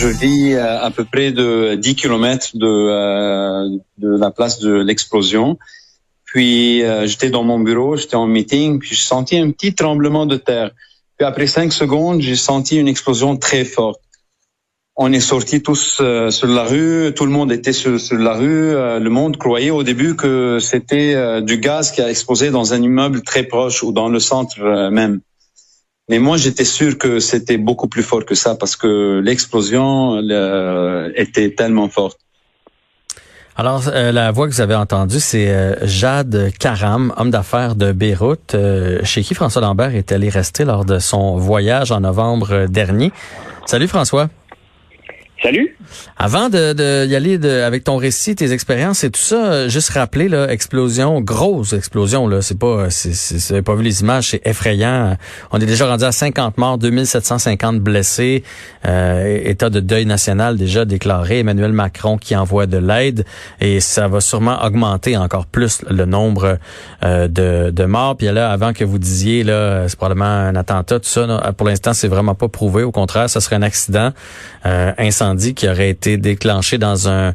Je vis euh, à peu près de 10 kilomètres de, euh, de la place de l'explosion. Puis euh, j'étais dans mon bureau, j'étais en meeting, puis j'ai senti un petit tremblement de terre. Puis après cinq secondes, j'ai senti une explosion très forte. On est sortis tous sur la rue, tout le monde était sur la rue. le monde croyait au début que c'était du gaz qui a explosé dans un immeuble très proche ou dans le centre même. Mais moi, j'étais sûr que c'était beaucoup plus fort que ça parce que l'explosion était tellement forte. Alors, euh, la voix que vous avez entendue, c'est euh, Jade Karam, homme d'affaires de Beyrouth, euh, chez qui François Lambert est allé rester lors de son voyage en novembre dernier. Salut François. Salut. Avant de, de y aller de, avec ton récit, tes expériences et tout ça, euh, juste rappeler là, explosion, grosse explosion là, c'est pas, c'est, pas vu les images, c'est effrayant. On est déjà rendu à 50 morts, 2750 blessés, euh, état de deuil national déjà déclaré. Emmanuel Macron qui envoie de l'aide et ça va sûrement augmenter encore plus le nombre euh, de, de morts. Puis là, avant que vous disiez là, c'est probablement un attentat, tout ça. pour l'instant, c'est vraiment pas prouvé. Au contraire, ça serait un accident, euh, incendie qui aurait été déclenché dans un,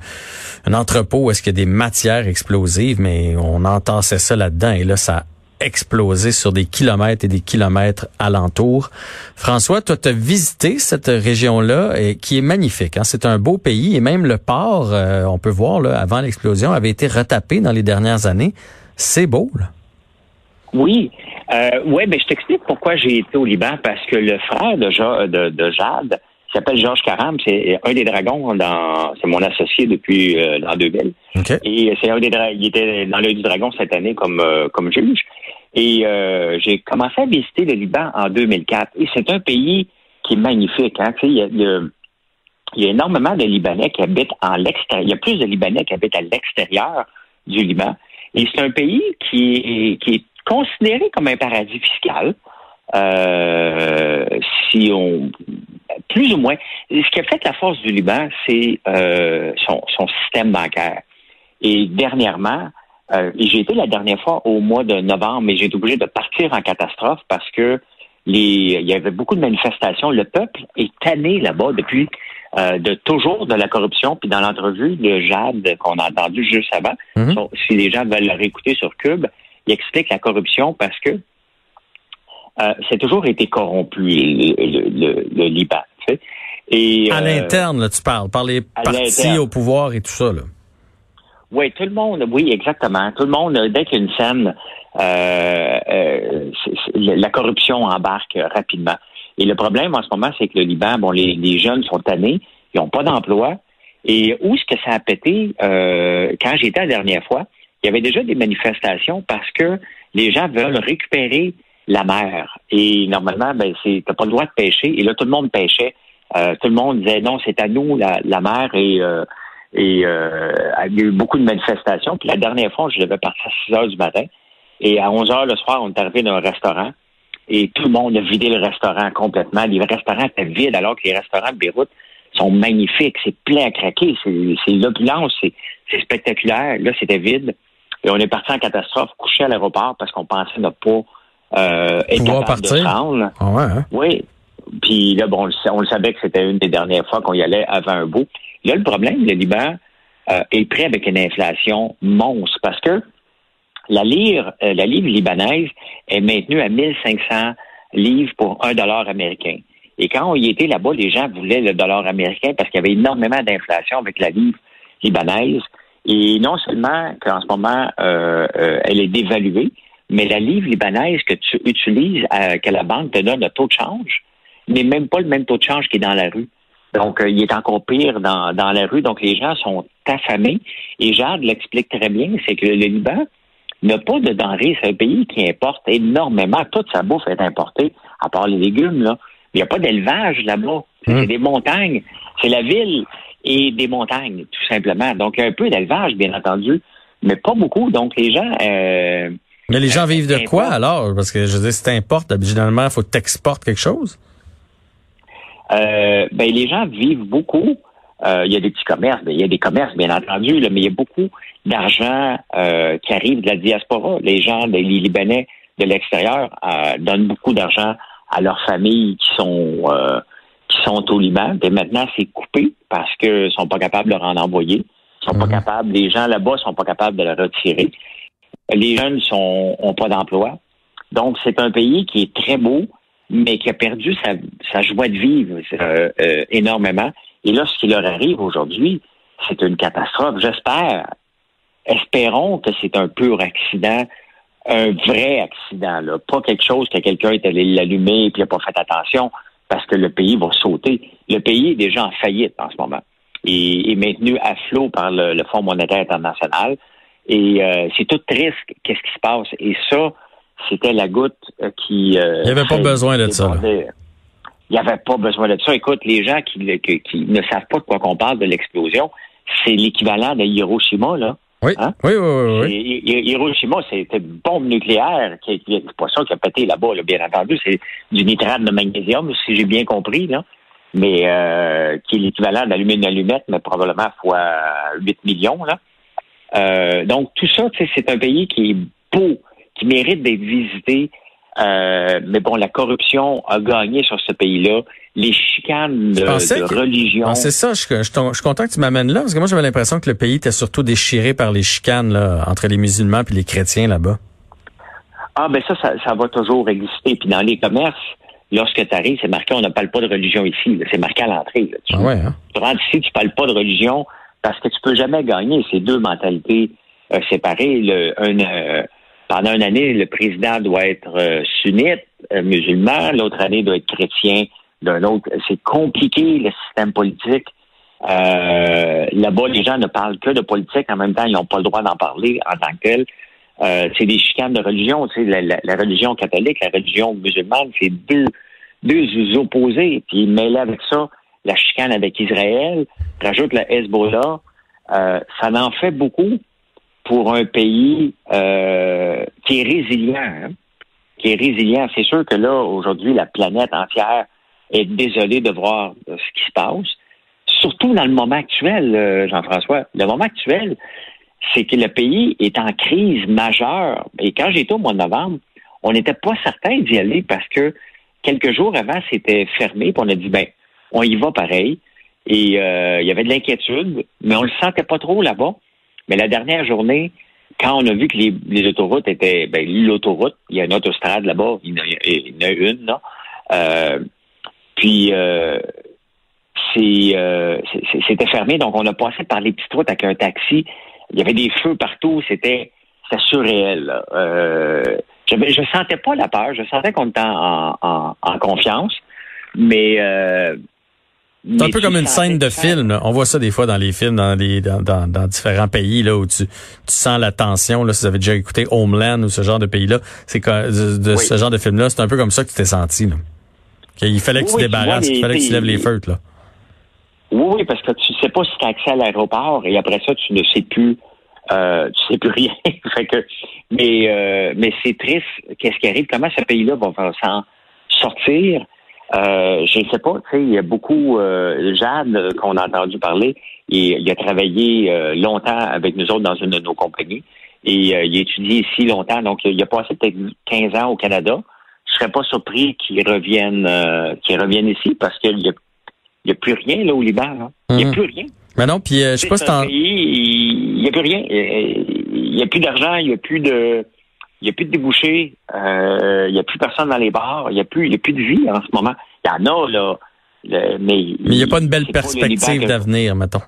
entrepôt où est-ce qu'il y a des matières explosives, mais on entassait ça là-dedans et là, ça a explosé sur des kilomètres et des kilomètres alentour. François, toi, tu as visité cette région-là et qui est magnifique. Hein? C'est un beau pays et même le port, euh, on peut voir, là, avant l'explosion, avait été retapé dans les dernières années. C'est beau, là. Oui. Euh, ouais, ben, je t'explique pourquoi j'ai été au Liban, parce que le frère de Jade, il s'appelle Georges Caram, c'est un des dragons dans c'est mon associé depuis euh, l'an 2000. Et c'est un des il était dans l'œil du dragon cette année comme euh, comme juge. Et euh, j'ai commencé à visiter le Liban en 2004. Et c'est un pays qui est magnifique. Hein? Il, y a, il, y a, énormément de Libanais qui habitent en l'extérieur. Il y a plus de Libanais qui habitent à l'extérieur du Liban. Et c'est un pays qui est, qui est considéré comme un paradis fiscal. Euh, si on plus ou moins. Ce qui a fait la force du Liban, c'est euh, son, son, système bancaire. Et dernièrement, euh, j'ai été la dernière fois au mois de novembre, mais j'ai été obligé de partir en catastrophe parce que les, il y avait beaucoup de manifestations. Le peuple est tanné là-bas depuis euh, de toujours de la corruption. Puis dans l'entrevue de Jade qu'on a entendu juste avant, mhm. si les gens veulent la réécouter sur Cube, il explique la corruption parce que euh, c'est toujours été corrompu, le, le, Liban. Tu sais. Et, à euh, l'interne, là, tu parles, par les partis au pouvoir et tout ça. Là. Oui, tout le monde, oui, exactement. Tout le monde, dès qu'il y a une scène, euh, euh la corruption embarque rapidement. Et le problème en ce moment, c'est que le Liban, bon, les, les jeunes sont tannés, ils n'ont pas d'emploi. Et où est-ce que ça a pété? Euh, quand j'étais la dernière fois, il y avait déjà des manifestations parce que les gens veulent récupérer la mer. Et normalement, ben, c'est, t'as pas le droit de pêcher. Et là, tout le monde pêchait. Euh, tout le monde disait non, c'est à nous la, la mer. Et, euh, euh, il y a eu beaucoup de manifestations. Puis la dernière fois, je devais partir à 6 heures du matin. Et à 11 heures le soir, on est arrivé dans un restaurant. Et tout le monde a vidé le restaurant complètement. Les restaurants étaient vides, alors que les restaurants de Beyrouth sont magnifiques. C'est plein à craquer. C'est, c'est l'opulence. C'est, c'est spectaculaire. Là, c'était vide. Et on est parti en catastrophe, couché à l'aéroport parce qu'on pensait ne pas euh, être partir. Ah hein? Oui. Puis là, bon, on le savait que c'était une des dernières fois qu'on y allait avant un bout. Là, le problème, le Liban euh, est prêt avec une inflation monstre parce que la livre, euh, la livre libanaise est maintenue à 1500 livres pour un dollar américain. Et quand on y était là-bas, les gens voulaient le dollar américain parce qu'il y avait énormément d'inflation avec la livre libanaise. Et non seulement qu'en ce moment, euh, elle est dévaluée, mais la livre libanaise que tu utilises, euh, que la banque te donne le taux de change, n'est même pas le même taux de change qui est dans la rue. Donc, euh, il est encore pire dans, dans la rue. Donc, les gens sont affamés. Et Jade l'explique très bien, c'est que le Liban n'a pas de denrées. C'est un pays qui importe énormément. Toute sa bouffe est importée, à part les légumes. Là. Il n'y a pas d'élevage là-bas. C'est mmh. des montagnes. C'est la ville et des montagnes, tout simplement. Donc, il y a un peu d'élevage, bien entendu, mais pas beaucoup. Donc, les gens... Euh, mais les gens vivent de quoi alors? Parce que je veux dire, si t'importes, généralement, il faut que tu exportes quelque chose. Euh, ben, les gens vivent beaucoup. Euh, il y a des petits commerces, il y a des commerces, bien entendu, là, mais il y a beaucoup d'argent euh, qui arrive de la diaspora. Les gens, les Libanais de l'extérieur donnent beaucoup d'argent à leurs familles qui sont qui sont au Liban. Et maintenant, c'est coupé parce qu'ils sont pas capables de le rendre envoyer. Ils sont pas mhm. capables, les gens là-bas sont pas capables de le retirer. Les jeunes sont ont pas d'emploi. Donc, c'est un pays qui est très beau, mais qui a perdu sa, sa joie de vivre euh, euh, énormément. Et là, ce qui leur arrive aujourd'hui, c'est une catastrophe. J'espère, espérons que c'est un pur accident, un vrai accident, là. pas quelque chose que quelqu'un est allé l'allumer et puis n'a pas fait attention, parce que le pays va sauter. Le pays est déjà en faillite en ce moment et est maintenu à flot par le, Fonds monétaire international. Et euh, c'est tout triste, qu'est-ce qui se passe. Et ça, c'était la goutte euh, qui... Euh, il n'y avait pas besoin de ça. Il n'y avait pas besoin de ça. Écoute, les gens qui, ne savent pas de quoi qu'on parle de l'explosion, c'est l'équivalent de Hiroshima, là. Oui, hein? oui, oui, oui, Hiroshima, c'était une bombe nucléaire. Qui, c'est pas ça qui a pété là-bas, bien entendu. C'est du nitrate de magnésium, si j'ai bien compris, là. Mais euh, qui est l'équivalent d'allumer une allumette, mais probablement fois 8 millions, là. Euh, donc, tout ça, c'est un pays qui est beau, qui mérite d'être visité. Euh, mais bon, la corruption a gagné sur ce pays-là. Les chicanes de, religion. Ah, c'est ça, je, je, suis content que tu m'amènes là, parce que moi j'avais l'impression que le pays était surtout déchiré par les chicanes là, entre les musulmans et les chrétiens là-bas. Ah ben ça, ça, va toujours exister. Puis dans les commerces, lorsque tu arrives, c'est marqué on ne parle pas de religion ici. C'est marqué à l'entrée. Tu, ah ouais, hein? tu rentres ici, tu parles pas de religion parce que tu peux jamais gagner ces deux mentalités euh, séparées. Le, un, euh, pendant une année, le président doit être euh, sunnite, euh, musulman, l'autre année doit être chrétien d'un autre. C'est compliqué, le système politique. Euh, là-bas, les gens ne parlent que de politique. En même temps, ils n'ont pas le droit d'en parler en tant que tel. c'est des chicanes de religion. Tu sais, la, religion catholique, la religion musulmane, c'est deux, deux opposés. Puis mêlés avec ça, la chicane avec Israël, rajoute la Hezbollah. ça en fait beaucoup pour un pays euh, qui est résilient. Hein, qui est résilient. C'est sûr que là, aujourd'hui, la planète entière est désolée de voir ce qui se passe. Surtout dans le moment actuel, euh, Jean-François. Le moment actuel, c'est que le pays est en crise majeure. Et quand j'étais au mois de novembre, on n'était pas certain d'y aller parce que quelques jours avant, c'était fermé. Puis on a dit, ben, on y va pareil. Et euh, il y avait de l'inquiétude, mais on le sentait pas trop là-bas. Mais la dernière journée, quand on a vu que les, autoroutes étaient, ben, l'autoroute, il y a une autostrade là-bas, il y en a, une, là. Euh, puis, euh, euh, c'était fermé, donc on a passé par les petites routes avec un taxi. Il y avait des feux partout, c'était surréel. je ne sentais pas la peur, je sentais qu'on était en, en, confiance, mais c'est un peu comme une scène de film. On voit ça des fois dans les films, dans, les, dans, dans, différents pays là où tu, tu sens la tension. Là, si vous avez déjà écouté Homeland ou ce genre de pays-là, c'est de, de ce genre de film-là, c'est un peu comme ça que tu t'es senti. Là. Il fallait que tu débarrasses, il fallait que tu lèves les feutres. Là. Oui, oui, parce que tu sais pas si tu as accès à l'aéroport et après ça, tu ne sais plus euh, tu sais plus rien. fait que, mais euh, mais c'est triste. Qu'est-ce qui arrive? Comment ce pays-là va s'en sortir? Euh, je ne sais pas, tu sais, il y a beaucoup, euh, Jade, qu'on a entendu parler, et il a travaillé euh, longtemps avec nous autres dans une de nos compagnies, et il a étudié ici longtemps, donc il a passé peut-être 15 ans au Canada. Je serais pas surpris qu'il revienne, qu'il revienne ici, parce qu'il n'y a, y a plus rien là au Liban. Il n'y a mhm. plus rien. Mais non, puis je sais pas si Il n'y a plus rien. Il n'y a plus d'argent, il n'y a plus de il n'y a plus de débouchés, euh, il n'y a plus personne dans les bars, il n'y a plus, il a plus de vie en ce moment. Il y en a là, mais il n'y a pas une belle perspective d'avenir, mettons.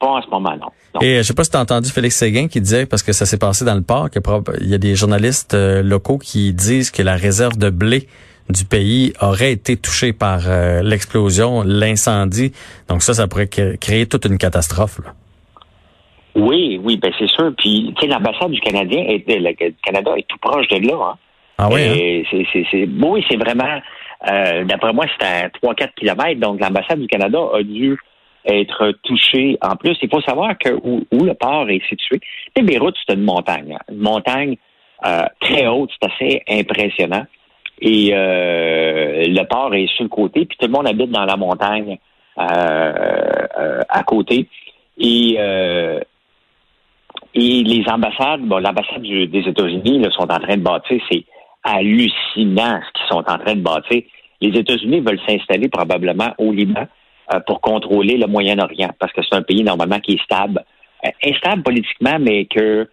Pas en ce moment, non. Et euh, je sais pas si tu as entendu Félix Séguin qui disait, parce que ça s'est passé dans le parc, il y a des journalistes euh, locaux qui disent que la réserve de blé du pays aurait été touchée par l'explosion, l'incendie. Donc ça, ça pourrait créer toute une catastrophe. Là. Oui, oui, ben c'est sûr. Puis, tu sais, l'ambassade du Canadien, est, le Canada est tout proche de là. Hein. Ah oui? Hein? C'est, c'est, oui, c'est vraiment. Euh, d'après moi, c'est à 3-4 kilomètres. Donc, l'ambassade du Canada a dû être touchée. En plus, il faut savoir que où, le port est situé. Tu Beyrouth, c'est une montagne. Hein. Une montagne euh, très haute. C'est assez impressionnant. Et euh, le port est sur le côté, puis tout le monde habite dans la montagne à côté. Et et les ambassades, bon, l'ambassade des États-Unis sont en train de bâtir, c'est hallucinant ce qu'ils sont en train de bâtir. les États-Unis veulent s'installer probablement au Liban euh, pour contrôler le Moyen-Orient, parce que c'est un pays normalement qui est stable, euh, instable politiquement, mais que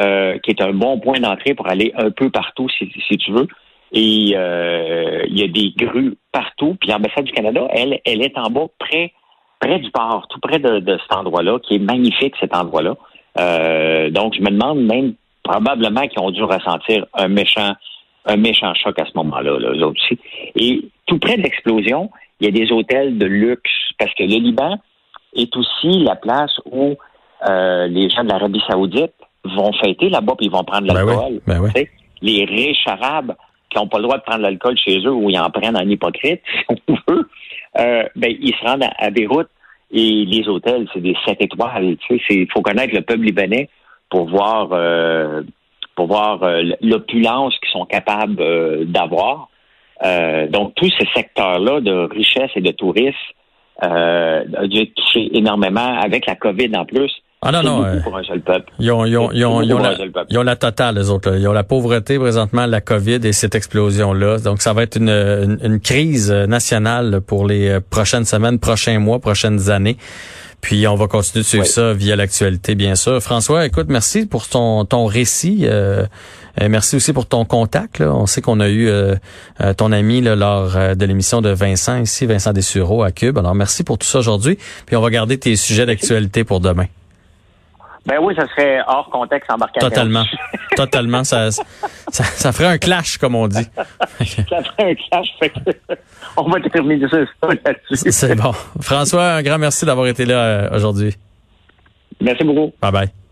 euh, qui est un bon point d'entrée pour aller un peu partout, si, tu veux. Et il y a des grues partout. Puis l'ambassade du Canada, elle, elle est en bas, près, près du port, tout près de cet endroit-là, qui est magnifique cet endroit-là. Donc je me demande même probablement qu'ils ont dû ressentir un méchant un méchant choc à ce moment-là, là, eux autres aussi. Et tout près de l'explosion, il y a des hôtels de luxe, parce que le Liban est aussi la place où euh, les gens de l'Arabie saoudite vont fêter là-bas, puis ils vont prendre ben l'alcool. Ben oui, Les riches arabes qui n'ont pas le droit de prendre l'alcool chez eux ou ils en prennent en hypocrite, si on veut, euh, ben, ils se rendent à, Beyrouth et les hôtels, c'est des sept étoiles. Il faut connaître le peuple libanais pour voir euh, pour voir euh, l'opulence qu'ils sont capables euh, d'avoir. Euh, donc, tous ces secteurs-là de richesse et de tourisme euh, ont dû énormément avec la COVID en plus. Ah non, non. peuple. Ils ont, ils ont, ils ont, ils ont, la, ils ont la totale, les autres. Là. Ils ont la pauvreté présentement, la COVID et cette explosion-là. Donc, ça va être une, une, une, crise nationale pour les prochaines semaines, prochains mois, prochaines années. Puis on va continuer de suivre ça via l'actualité, bien sûr. François, écoute, merci pour ton, ton récit. Euh, merci aussi pour ton contact. On sait qu'on a eu euh, euh, ton ami là, lors de l'émission de Vincent ici, Vincent Dessureau à Cube. Alors merci pour tout ça aujourd'hui. Puis on va garder tes sujets d'actualité pour demain. Ben oui, ça serait hors contexte embarqué. Totalement. Totalement. Ça, ça, ça, ferait un clash, comme on dit. ça ferait un clash. Fait que on va terminer ça là-dessus. C'est bon. François, un grand merci d'avoir été là euh, aujourd'hui. Merci beaucoup. Bye bye.